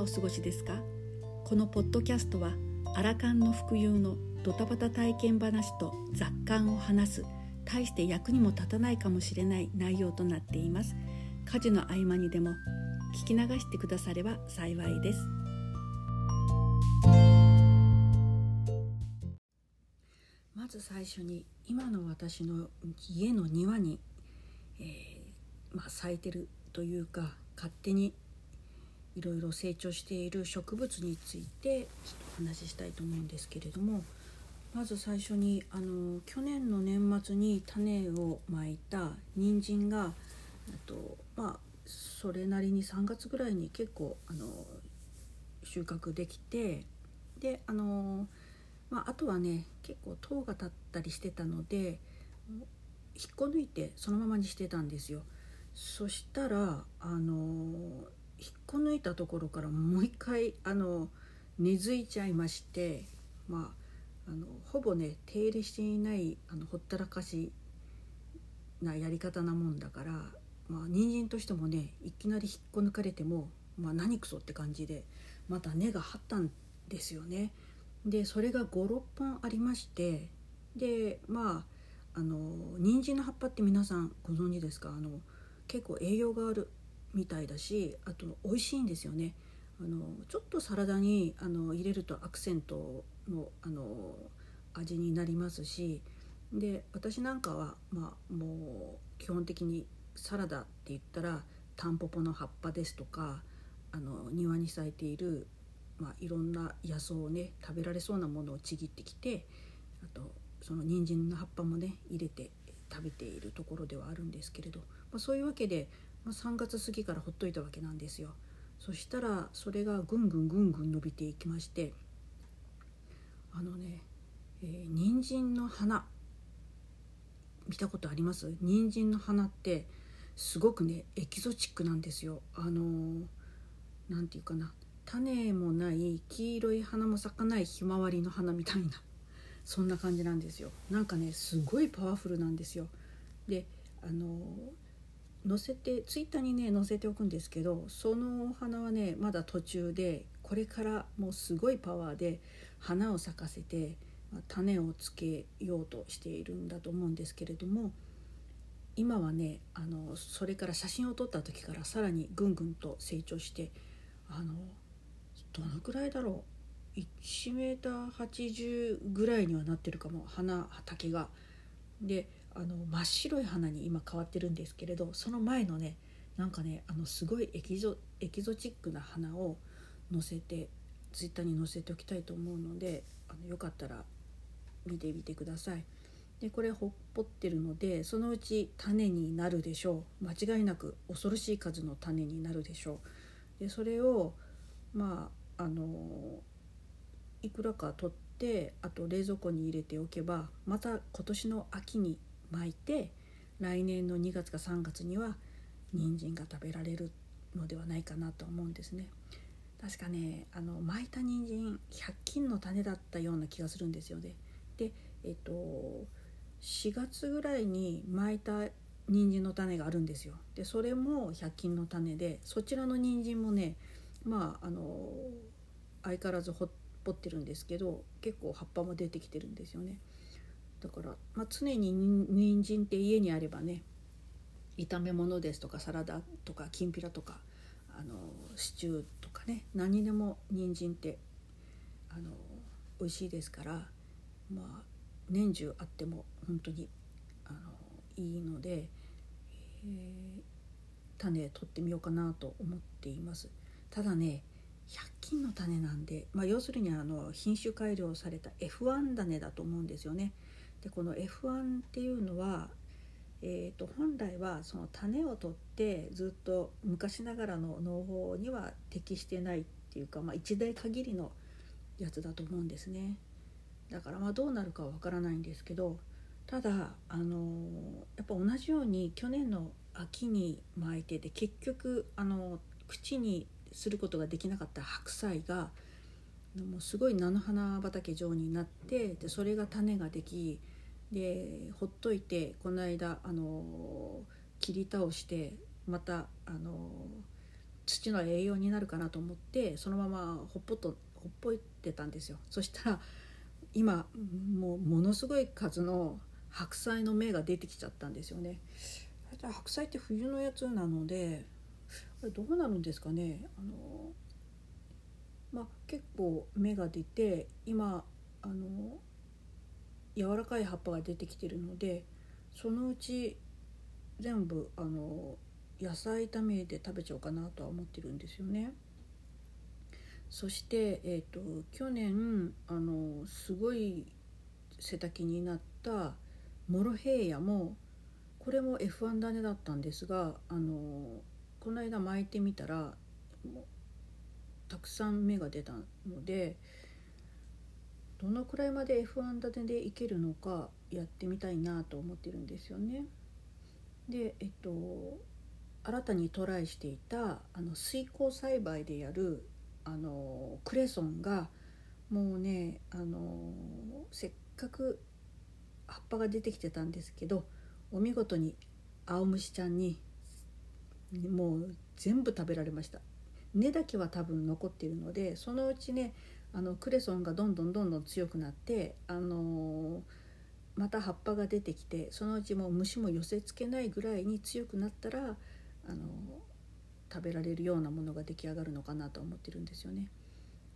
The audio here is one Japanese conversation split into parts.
お過ごしですか？このポッドキャストはアラカンの服用のドタバタ体験話と雑感を話す大して役にも立たないかもしれない内容となっています。家事の合間にでも聞き流してくだされば幸いです。まず最初に今の私の家の庭に、えーまあ、咲いてるというか勝手にいろいろ成長している植物についてちょっとお話ししたいと思うんですけれどもまず最初にあの去年の年末に種をまいた人参がとまあそれなりに3月ぐらいに結構あの収穫できてであの、まあ、あとはね結構糖が立ったりしてたので引っこ抜いてそのままにしてたんですよ。そしたらあの引っこ抜いたところからもう一回あの根付いちゃいましてまああのほぼね手入れしていないあのほったらかしなやり方なもんだからまあ人参としてもねいきなり引っこ抜かれても、まあ、何くそって感じでまた根が張ったんですよね。でそれが56本ありましてでまああの人参の葉っぱって皆さんご存知ですか？あの結構栄養があるみたいだしあと美味しいんですよね。あのちょっとサラダにあの入れるとアクセントのあの味になりますしで私なんかは、まあ、もう基本的にサラダって言ったらタンポポの葉っぱですとかあの庭に咲いている、まあ、いろんな野草をね食べられそうなものをちぎってきてあとその人参の葉っぱもね入れて食べているところではあるんですけれど、まあ、そういうわけで、まあ、3月過ぎからほっといたわけなんですよ。そしたらそれがぐんぐんぐんぐん伸びていきましてあのね、えー、人参の花。見たことあります？人参の花ってすごくねエキゾチックなんですよ。あのー、て言うかな。種もない黄色い花も咲かないひまわりの花みたいな。そんな感じなんですよ。なんかねすごいパワフルなんですよ。であの載せてツイッターにね載せておくんですけどそのお花はねまだ途中でこれからもうすごいパワーで花を咲かせて種をつけようとしているんだと思うんですけれども今はねあのそれから写真を撮った時からさらにぐんぐんと成長してあのどのくらいだろう？1メーター80ぐらいにはなってるかも花畑が。であの真っ白い花に今変わってるんですけれどその前のねなんかねあのすごいエキゾエキゾチックな花を載せてツイッターに載せておきたいと思うのであのよかったら見てみてください。でこれほっぽってるのでそのうち種になるでしょう間違いなく恐ろしい数の種になるでしょう。でそれをまああのいくらか取ってあと冷蔵庫に入れておけばまた今年の秋に巻いて来年の2月か3月には人参が食べられるのではないかなと思うんですね。確かねあの巻いた人参100均の種だったような気がするんですよね。でえっと4月ぐらいに巻いた人参の種があるんですよ。でそれも100均の種でそちらの人参もねまああの相変わらずほっぽってるんですけど結構葉っぱも出てきてるんですよねだから、まあ、常に人参って家にあればね炒め物ですとかサラダとかきんぴらとかあのシチューとかね何でも人参ってあの美味しいですからまあ年中あっても本当にあのいいので、えー、種取ってみようかなと思っていますただね100均の種なんで、まあ、要するにあの品種改良された F1 種だと思うんですよね。でこの F1 っていうのは、えー、と本来はその種を取ってずっと昔ながらの農法には適してないっていうか、まあ、一代限りのやつだと思うんですね。だからまあどうなるかは分からないんですけどただあのやっぱ同じように去年の秋に巻いてて結局あの口にすることができなかった白菜がもうすごい菜の花畑状になってでそれが種ができでほっといてこの間あの切り倒してまたあの土の栄養になるかなと思ってそのままほっぽとほっぽいてたんですよ。そしたら今もうものすごい数の白菜の芽が出てきちゃったんですよね。白菜って冬のやつなのでこれどうなるんですかね。あのまあ結構芽が出て今あの柔らかい葉っぱが出てきてるのでそのうち全部あの野菜炒めで食べちゃおうかなとは思ってるんですよね。そして、えーと、去年あのすごい背丈になったモロヘイヤもこれも F1 種だったんですがあのこの間巻いてみたらたくさん芽が出たのでどのくらいまで F1 種でいけるのかやってみたいなと思ってるんですよね。でえっと新たにトライしていたあの水耕栽培でやるあのクレソンがもうねあのせっかく葉っぱが出てきてたんですけどお見事に青虫ちゃんにもう全部食べられました根だけは多分残っているのでそのうちねあのクレソンがどんどんどんどん強くなってあのまた葉っぱが出てきてそのうちも虫も寄せつけないぐらいに強くなったらあの食べられるようなものが出来上がるのかなと思ってるんですよね。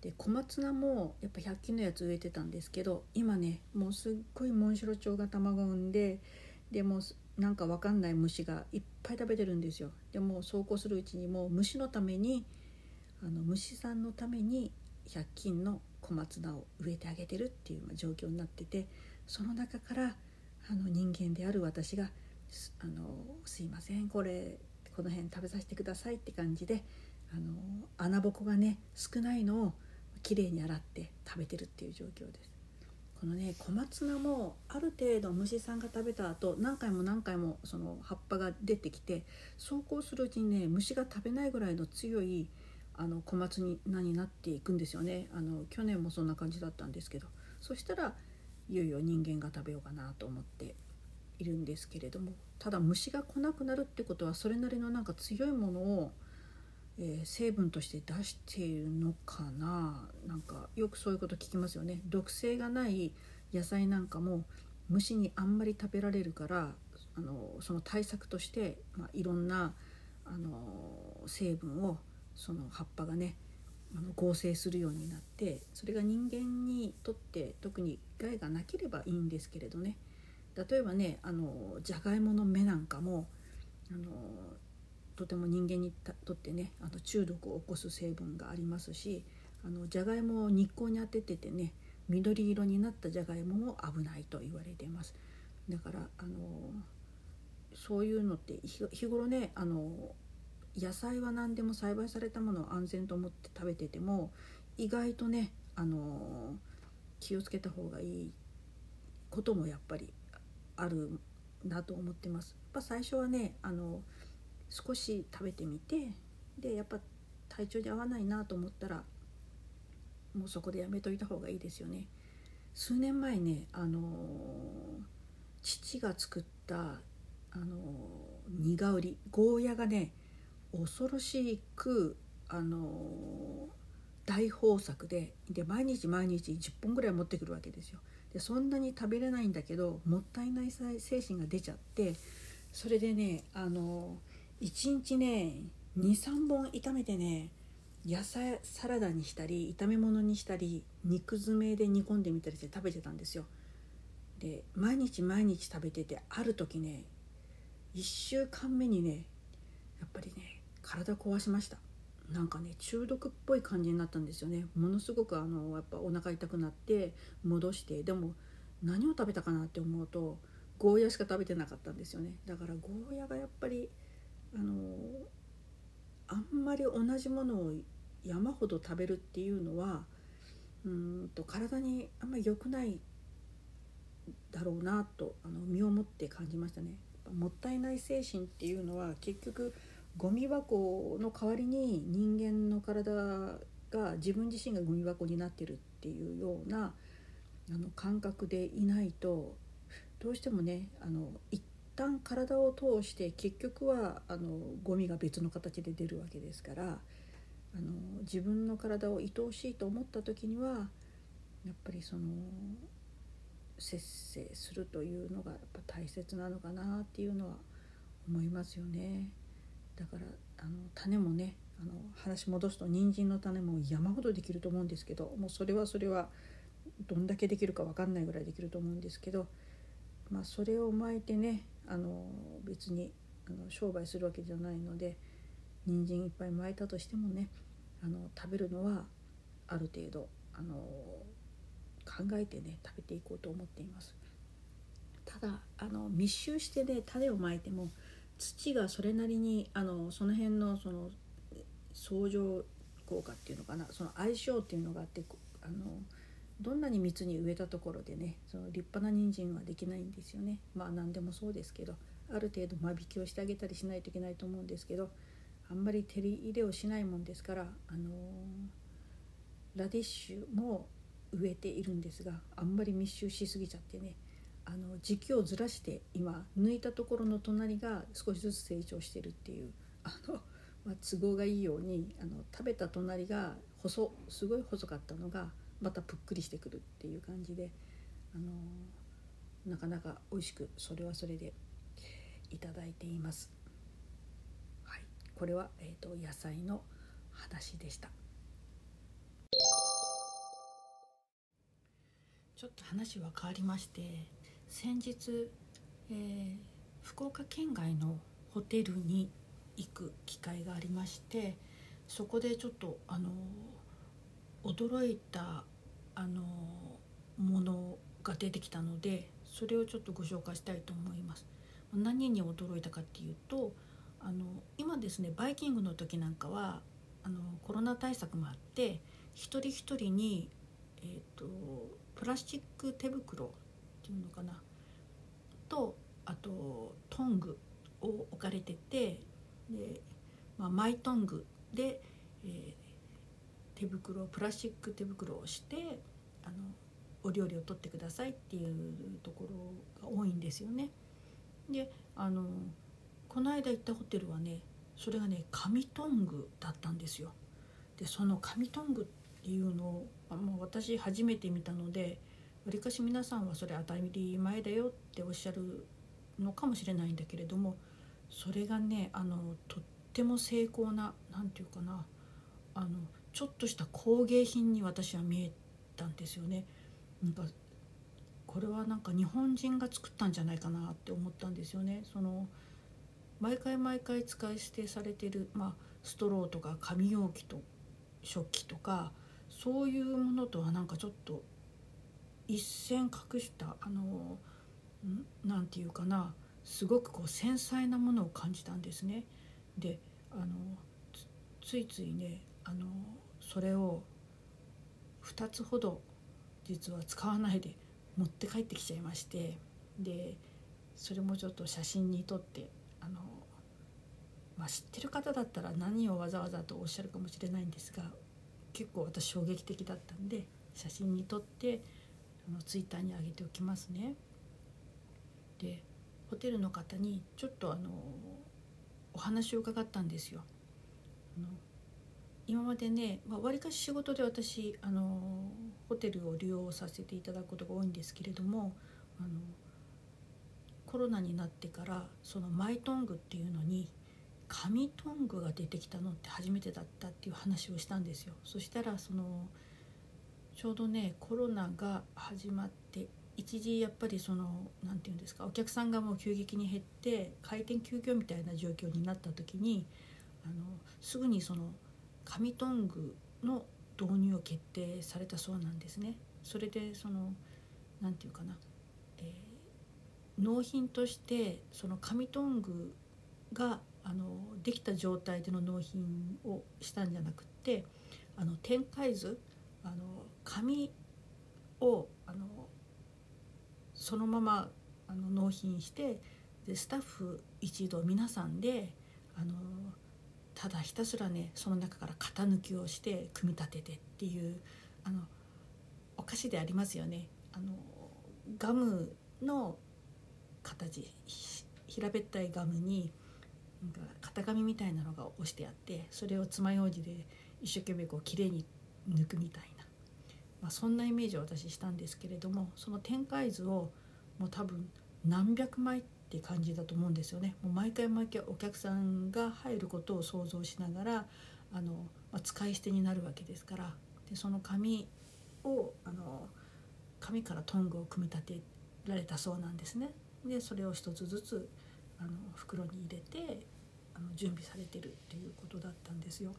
で小松菜もやっぱ100均のやつ植えてたんですけど今ねもうすっごいモンシロチョウが卵産んででもなんかわかんない虫がいっぱい食べてるんですよ。でもそうこうするうちにもう虫のためにあの虫さんのために100均の小松菜を植えてあげてるっていう状況になっててその中からあの人間である私が「あのすいませんこれこの辺食べさせてくださいって感じであの穴ぼこがね少ないのをきれいに洗って食べてるっていう状況です。このね小松菜もある程度虫さんが食べた後何回も何回もその葉っぱが出てきて走行するうちにね虫が食べないぐらいの強いあの小松菜になっていくんですよね。あの去年もそんな感じだったんですけど。そしたらいよいよ人間が食べようかなと思っているんですけれども。ただ虫が来なくなるってことはそれなりのなんか強いものを、えー、成分として出しているのかな。なんかよくそういうこと聞きますよね。毒性がない野菜なんかも虫にあんまり食べられるからあのその対策として、まあ、いろんなあの成分をその葉っぱがねあの合成するようになってそれが人間にとって特に害がなければいいんですけれどね。例えばねあのじゃがいもの芽なんかもあのとても人間にとってねあの中毒を起こす成分がありますしあのじゃがいもを日光に当てててね緑色になったじゃがいもも危ないと言われています。だからあのそういうのって日頃ねあの野菜は何でも栽培されたものを安全と思って食べてても意外とねあの気をつけた方がいいこともやっぱりあるなと思ってます。やっぱ最初はねあの少し食べてみてでやっぱ体調に合わないなと思ったらもうそこでやめといた方がいいですよね。数年前ねあの父が作ったあの苦売りゴーヤがね恐ろしくあの大豊作でで毎日毎日10本ぐらい持ってくるわけですよ。でそんなに食べれないんだけどもったいない精神が出ちゃってそれでねあの1日ね23本炒めてね野菜サラダにしたり炒め物にしたり肉詰めで煮込んでみたりして食べてたんですよ。で毎日毎日食べててある時ね1週間目にねやっぱりね体壊しました。なんかね中毒っぽい感じになったんですよね。ものすごくあのやっぱお腹痛くなって戻してでも何を食べたかなって思うとゴーヤしか食べてなかったんですよね。だからゴーヤがやっぱりあのあんまり同じものを山ほど食べるっていうのはうんと体にあんまり良くないだろうなとあの身をもって感じましたね。もったいない精神っていうのは結局ゴミ箱の代わりに人間の体が自分自身がゴミ箱になってるっていうようなあの感覚でいないとどうしてもねあの一旦体を通して結局はあのゴミが別の形で出るわけですからあの自分の体を愛おしいと思った時にはやっぱりその節制するというのがやっぱ大切なのかなっていうのは思いますよね。だからあの種もねあの話戻すと人参の種も山ほどできると思うんですけどもうそれはそれはどんだけできるか分かんないぐらいできると思うんですけど、まあ、それを巻いてねあの別にあの商売するわけじゃないので人参いっぱい巻いたとしてもねあの食べるのはある程度あの考えてね食べていこうと思っています。ただあの密集してね種をまいても土がそれなりにあのその辺のその相乗効果っていうのかなその相性っていうのがあってあのどんなに密に植えたところでねその立派な人参はできないんですよね。まあ何でもそうですけどある程度間引きをしてあげたりしないといけないと思うんですけどあんまり照り入れをしないもんですからあのラディッシュも植えているんですがあんまり密集しすぎちゃってねあの時期をずらして今抜いたところの隣が少しずつ成長してるっていうあの、まあ、都合がいいようにあの食べた隣が細すごい細かったのがまたぷっくりしてくるっていう感じであのなかなか美味しくそれはそれでいただいています。はい、これは、えーと野菜の話でした。ちょっと話は変わりまして先日、えー、福岡県外のホテルに行く機会がありましてそこでちょっとあの驚いたあのものが出てきたのでそれをちょっとご紹介したいと思います。何に驚いたかっていうとあの今ですねバイキングの時なんかはあのコロナ対策もあって一人一人に、えーとプラスチック手袋っていうのかなとあとトングを置かれててで、まあ、マイトングで、えー、手袋プラスチック手袋をしてあのお料理を取ってくださいっていうところが多いんですよね。であのこの間行ったホテルはねそれがね紙トングだったんですよ。でその紙トングっていうのをもう私初めて見たのでわりかし皆さんはそれ当たり前だよっておっしゃるのかもしれないんだけれどもそれがねあのとっても精巧な何て言うかなあのちょっとした工芸品に私は見えたんですよね。なんかこれはなんか日本人が作ったんじゃないかなって思ったんですよね。その毎回毎回使い捨てされてる、まあ、ストローとか紙容器と食器とかそういうものとはなんかちょっと一線隠したあの何て言うかなすごくこう繊細なものを感じたんですね。であのついついねあのそれを2つほど実は使わないで持って帰ってきちゃいましてでそれもちょっと写真に撮ってあの、まあ、知ってる方だったら何をわざわざとおっしゃるかもしれないんですが結構私衝撃的だったんで写真に撮ってあのツイッターに上げておきますね。でホテルの方にちょっとあのお話を伺ったんですよ。あの今までねわり、かし仕事で私あのホテルを利用させていただくことが多いんですけれどもあのコロナになってからそのマイトングっていうのに紙トングが出てきたのって初めてだったっていう話をしたんですよそしたらそのちょうどねコロナが始まって一時やっぱりその何て言うんですかお客さんがもう急激に減って開店休業みたいな状況になった時にあのすぐにその紙トングの導入を決定されたそうなんですね。それでその何て言うかな、えー、納品としてその紙トングがあのできた状態での納品をしたんじゃなくってあの展開図あの紙をあのそのままあの納品してでスタッフ一同皆さんであのただひたすらねその中から型抜きをして組み立ててっていうあのお菓子でありますよね。あのガムの形平べったいガムになんか型紙みたいなのが押してあってそれを爪楊枝で一生懸命こう綺麗に抜くみたい、まあ、そんなイメージを私したんですけれどもその展開図をもう多分何百枚って感じだと思うんですよね。もう毎回毎回お客さんが入ることを想像しながらあの、まあ、使い捨てになるわけですからでその紙をあの紙からトングを組み立てられたそうなんですね。でそれを一つずつあの袋に入れてあの準備されてるっていうことだったんですよ。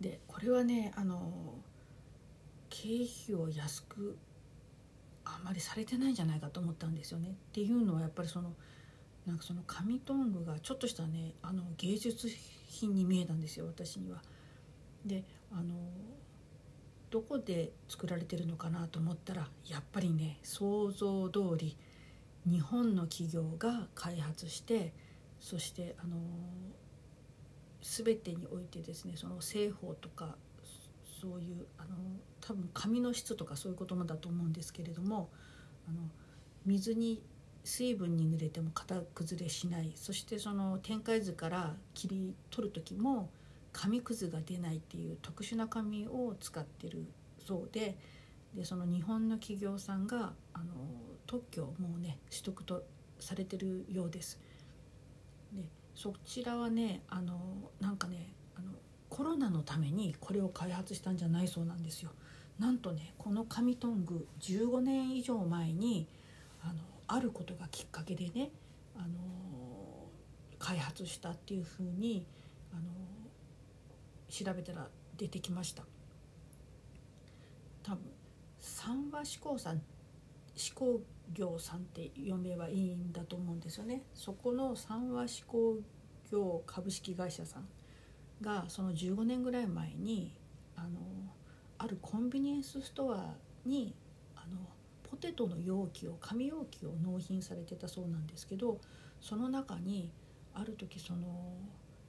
でこれはねあの経費を安くあんまりされてないんじゃないかと思ったんですよね。っていうのはやっぱりそのなんかその紙トングがちょっとしたねあの芸術品に見えたんですよ私には。であのどこで作られてるのかなと思ったらやっぱりね想像通り日本の企業が開発してそしてあの全てにおいてですねその製法とかそういうあの多分紙の質とかそういうこともだと思うんですけれどもあの水に水分に濡れても型崩れしないそしてその展開図から切り取る時も紙くずが出ないっていう特殊な紙を使ってるそうででその日本の企業さんがあの特許をもうね取得とされてるようです。でそちらはねあのなんかねコロナのためにこれを開発したんじゃないそうなんですよ。なんとねこの紙トング15年以上前にあのあることがきっかけでねあの開発したっていうふうにあの調べたら出てきました。多分三和志向さん志向業さんって読めばいいんだと思うんですよね。そこの三和志向業株式会社さん。がその15年ぐらい前にあのあるコンビニエンスストアにあのポテトの容器を紙容器を納品されてたそうなんですけどその中にある時その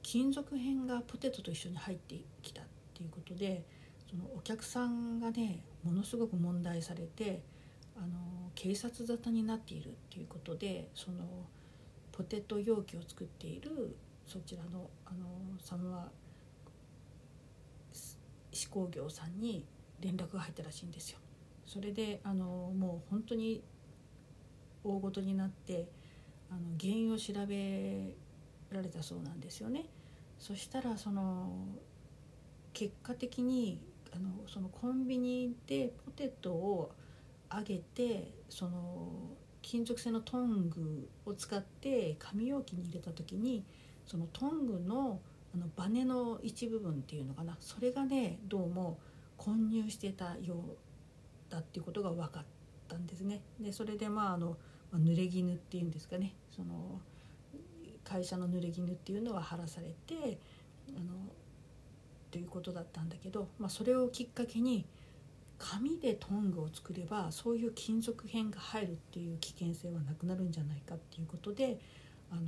金属片がポテトと一緒に入ってきたっていうことでそのお客さんがねものすごく問題されてあの警察沙汰になっているっていうことでそのポテト容器を作っているそちらのあのサムワ工業さんに連絡が入ったらしいんですよ。それであのもう本当に大ごとになってあの原因を調べられたそうなんですよね。そしたらその結果的にあのそのコンビニでポテトを揚げてその金属製のトングを使って紙容器に入れた時にそのトングのあのバネの一部分っていうのかなそれがねどうも混入してたようだっていうことが分かったんですね。でそれでまああの、濡れ衣っていうんですかねその会社の濡れ衣っていうのは晴らされてあのということだったんだけど、まあ、それをきっかけに紙でトングを作ればそういう金属片が入るっていう危険性はなくなるんじゃないかっていうことであの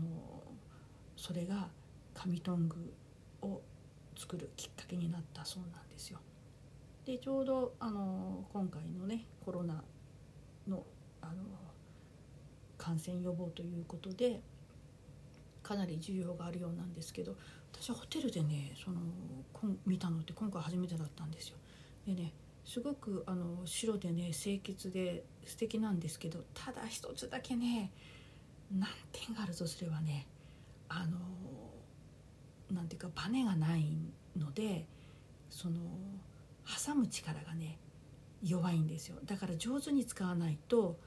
それが紙トングを作るきっかけになったそうなんですよ。でちょうどあの今回のねコロナのあの感染予防ということでかなり需要があるようなんですけど私はホテルでねその見たのって今回初めてだったんですよ。でねすごくあの白でね清潔で素敵なんですけどただ一つだけね難点があるとすればねあのなんていうかバネがないのでその挟む力がね弱いんですよだから上手に使わないと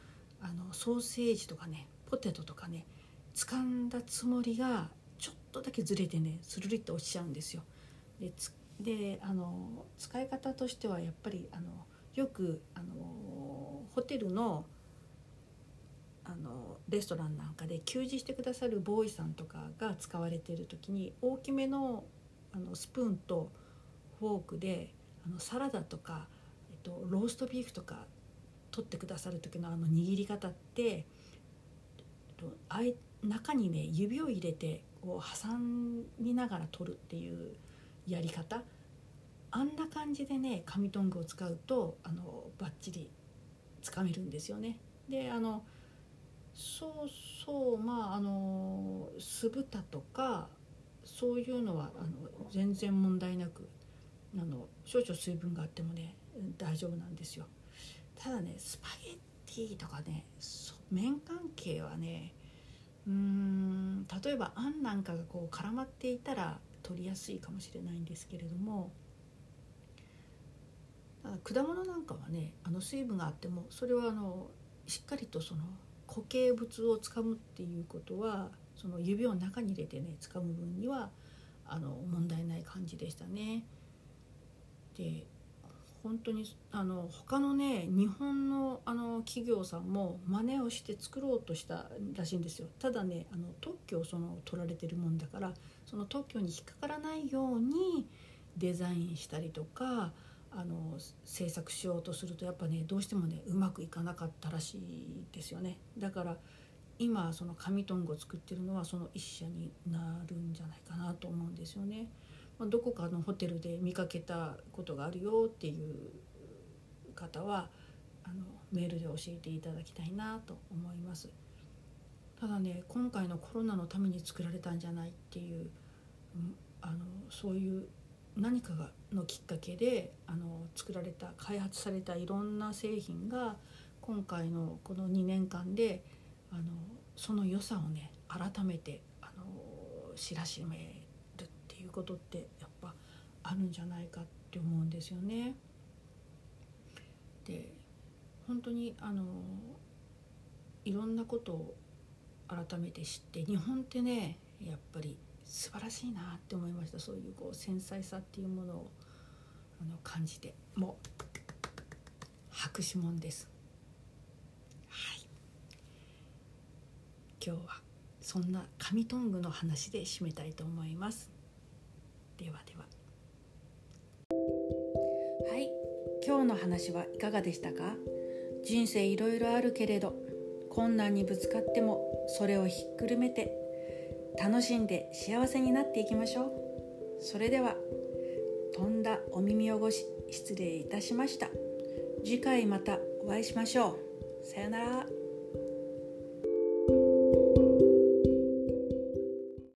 あのソーセージとかねポテトとかね掴んだつもりがちょっとだけずれてねスルリッと落ちちゃうんですよ。でであの使い方としてはやっぱりあのよくあのホテルのあのレストランなんかで給仕してくださるボーイさんとかが使われている時に大きめのあのスプーンとフォークであのサラダとか、えっと、ローストビーフとか取ってくださる時のあの握り方って、と、あい中にね指を入れてこう挟みながら取るっていうやり方あんな感じでね紙トングを使うとあのバッチリつかめるんですよね。であのそうそうまああの酢豚とかそういうのはあの全然問題なくあの少々水分があってもね大丈夫なんですよ。ただねスパゲッティとかね麺関係はねうん例えばあんなんかがこう絡まっていたら取りやすいかもしれないんですけれども果物なんかはねあの水分があってもそれはあのしっかりとその固形物をつかむっていうことはその指を中に入れてねつかむ分にはあの問題ない感じでしたね。で本当にあの他のね日本のあの企業さんも真似をして作ろうとしたらしいんですよただねあの特許をその取られてるもんだからその特許に引っかからないようにデザインしたりとかあの制作しようとするとやっぱねどうしてもねうまくいかなかったらしいですよねだから今その紙トングを作ってるのはその一社になるんじゃないかなと思うんですよね。まあ、どこかのホテルで見かけたことがあるよっていう方はあのメールで教えていただきたいなと思いますただね今回のコロナのために作られたんじゃないっていう、うん、あのそういう何かがのきっかけであの作られた開発されたいろんな製品が今回のこの2年間であのその良さをね改めてあの知らしめるっていうことってやっぱあるんじゃないかって思うんですよね。で本当にあのいろんなことを改めて知って日本ってねやっぱり素晴らしいなって思いました。そういうこう繊細さっていうものをあの感じて。もう拍手もんです。はい。今日はそんな紙トングの話で締めたいと思います。ではでは。はい。今日の話はいかがでしたか？人生いろいろあるけれど困難にぶつかってもそれをひっくるめて楽しんで幸せになっていきましょう。それでは飛んだお耳汚し失礼いたしました。次回またお会いしましょう。さよなら。